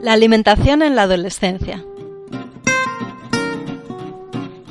La alimentación en la adolescencia.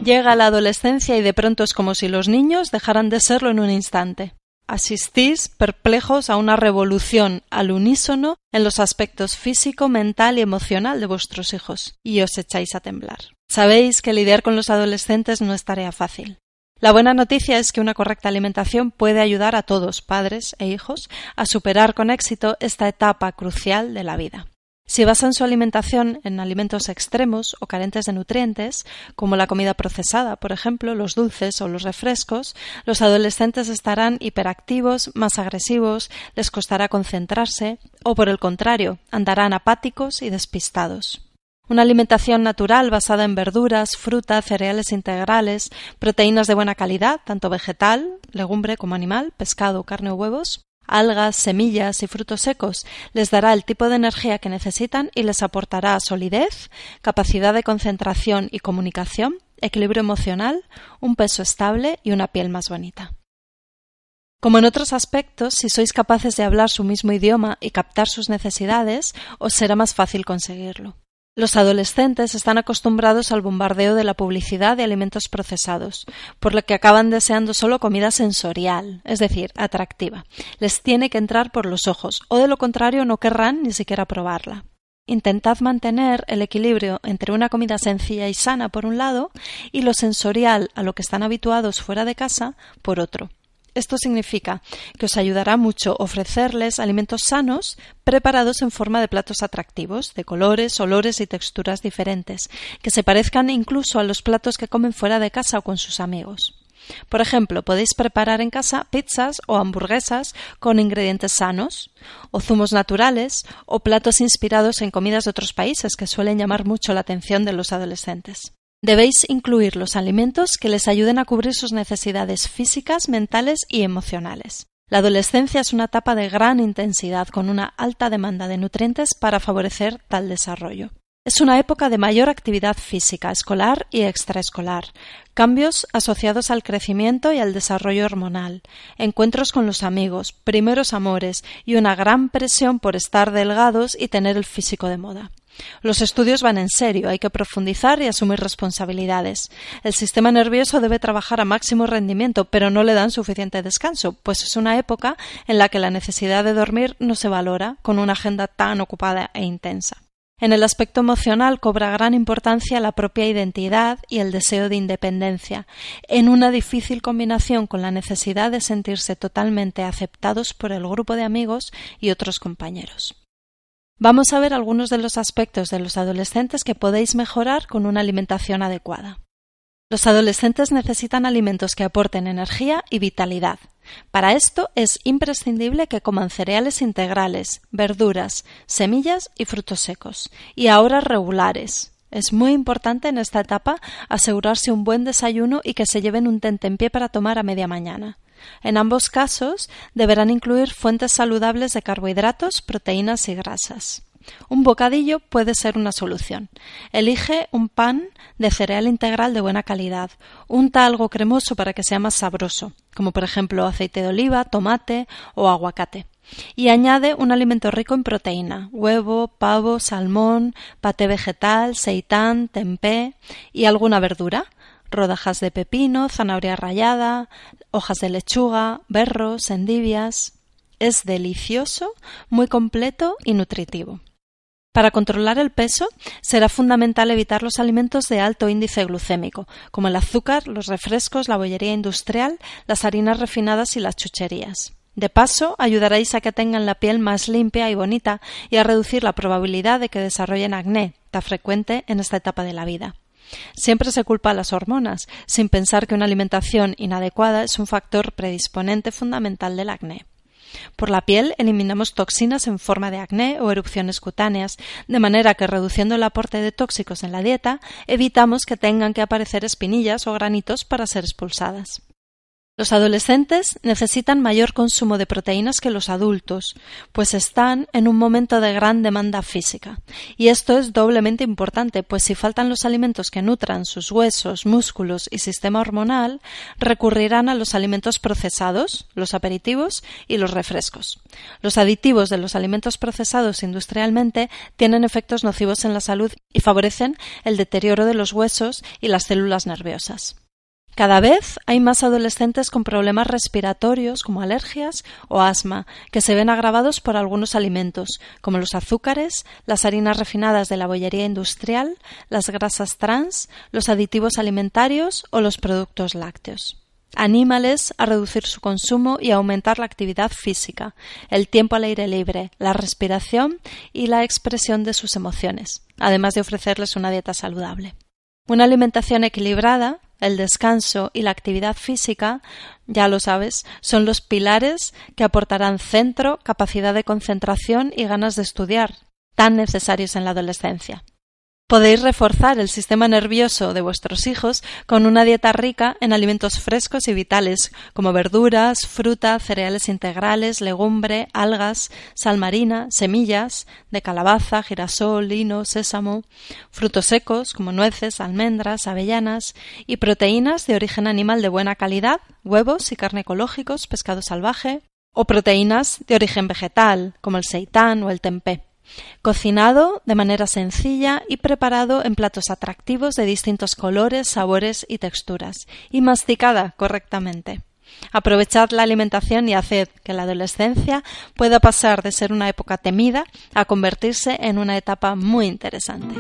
Llega la adolescencia y de pronto es como si los niños dejaran de serlo en un instante. Asistís perplejos a una revolución al unísono en los aspectos físico, mental y emocional de vuestros hijos, y os echáis a temblar. Sabéis que lidiar con los adolescentes no es tarea fácil. La buena noticia es que una correcta alimentación puede ayudar a todos, padres e hijos, a superar con éxito esta etapa crucial de la vida. Si basan su alimentación en alimentos extremos o carentes de nutrientes, como la comida procesada, por ejemplo, los dulces o los refrescos, los adolescentes estarán hiperactivos, más agresivos, les costará concentrarse, o por el contrario, andarán apáticos y despistados. Una alimentación natural basada en verduras, fruta, cereales integrales, proteínas de buena calidad, tanto vegetal, legumbre como animal, pescado, carne o huevos, algas, semillas y frutos secos les dará el tipo de energía que necesitan y les aportará solidez, capacidad de concentración y comunicación, equilibrio emocional, un peso estable y una piel más bonita. Como en otros aspectos, si sois capaces de hablar su mismo idioma y captar sus necesidades, os será más fácil conseguirlo. Los adolescentes están acostumbrados al bombardeo de la publicidad de alimentos procesados, por lo que acaban deseando solo comida sensorial, es decir, atractiva. Les tiene que entrar por los ojos, o de lo contrario no querrán ni siquiera probarla. Intentad mantener el equilibrio entre una comida sencilla y sana por un lado y lo sensorial a lo que están habituados fuera de casa por otro. Esto significa que os ayudará mucho ofrecerles alimentos sanos preparados en forma de platos atractivos, de colores, olores y texturas diferentes, que se parezcan incluso a los platos que comen fuera de casa o con sus amigos. Por ejemplo, podéis preparar en casa pizzas o hamburguesas con ingredientes sanos, o zumos naturales, o platos inspirados en comidas de otros países que suelen llamar mucho la atención de los adolescentes. Debéis incluir los alimentos que les ayuden a cubrir sus necesidades físicas, mentales y emocionales. La adolescencia es una etapa de gran intensidad con una alta demanda de nutrientes para favorecer tal desarrollo. Es una época de mayor actividad física, escolar y extraescolar, cambios asociados al crecimiento y al desarrollo hormonal, encuentros con los amigos, primeros amores y una gran presión por estar delgados y tener el físico de moda. Los estudios van en serio, hay que profundizar y asumir responsabilidades. El sistema nervioso debe trabajar a máximo rendimiento, pero no le dan suficiente descanso, pues es una época en la que la necesidad de dormir no se valora con una agenda tan ocupada e intensa. En el aspecto emocional cobra gran importancia la propia identidad y el deseo de independencia, en una difícil combinación con la necesidad de sentirse totalmente aceptados por el grupo de amigos y otros compañeros. Vamos a ver algunos de los aspectos de los adolescentes que podéis mejorar con una alimentación adecuada. Los adolescentes necesitan alimentos que aporten energía y vitalidad. Para esto es imprescindible que coman cereales integrales, verduras, semillas y frutos secos, y a horas regulares. Es muy importante en esta etapa asegurarse un buen desayuno y que se lleven un tentempié para tomar a media mañana. En ambos casos deberán incluir fuentes saludables de carbohidratos, proteínas y grasas. Un bocadillo puede ser una solución. Elige un pan de cereal integral de buena calidad. Unta algo cremoso para que sea más sabroso, como por ejemplo aceite de oliva, tomate o aguacate. Y añade un alimento rico en proteína, huevo, pavo, salmón, paté vegetal, seitán, tempé y alguna verdura, rodajas de pepino, zanahoria rallada, hojas de lechuga, berros, endivias. Es delicioso, muy completo y nutritivo. Para controlar el peso será fundamental evitar los alimentos de alto índice glucémico, como el azúcar, los refrescos, la bollería industrial, las harinas refinadas y las chucherías. De paso, ayudaréis a que tengan la piel más limpia y bonita y a reducir la probabilidad de que desarrollen acné, tan frecuente en esta etapa de la vida. Siempre se culpa a las hormonas, sin pensar que una alimentación inadecuada es un factor predisponente fundamental del acné. Por la piel eliminamos toxinas en forma de acné o erupciones cutáneas, de manera que reduciendo el aporte de tóxicos en la dieta, evitamos que tengan que aparecer espinillas o granitos para ser expulsadas. Los adolescentes necesitan mayor consumo de proteínas que los adultos, pues están en un momento de gran demanda física. Y esto es doblemente importante, pues si faltan los alimentos que nutran sus huesos, músculos y sistema hormonal, recurrirán a los alimentos procesados, los aperitivos y los refrescos. Los aditivos de los alimentos procesados industrialmente tienen efectos nocivos en la salud y favorecen el deterioro de los huesos y las células nerviosas. Cada vez hay más adolescentes con problemas respiratorios como alergias o asma, que se ven agravados por algunos alimentos, como los azúcares, las harinas refinadas de la bollería industrial, las grasas trans, los aditivos alimentarios o los productos lácteos. Anímales a reducir su consumo y aumentar la actividad física, el tiempo al aire libre, la respiración y la expresión de sus emociones, además de ofrecerles una dieta saludable. Una alimentación equilibrada el descanso y la actividad física, ya lo sabes, son los pilares que aportarán centro, capacidad de concentración y ganas de estudiar, tan necesarios en la adolescencia. Podéis reforzar el sistema nervioso de vuestros hijos con una dieta rica en alimentos frescos y vitales, como verduras, fruta, cereales integrales, legumbre, algas, sal marina, semillas de calabaza, girasol, lino, sésamo, frutos secos, como nueces, almendras, avellanas, y proteínas de origen animal de buena calidad, huevos y carne ecológicos, pescado salvaje, o proteínas de origen vegetal, como el seitán o el tempé cocinado de manera sencilla y preparado en platos atractivos de distintos colores, sabores y texturas, y masticada correctamente. Aprovechad la alimentación y haced que la adolescencia pueda pasar de ser una época temida a convertirse en una etapa muy interesante.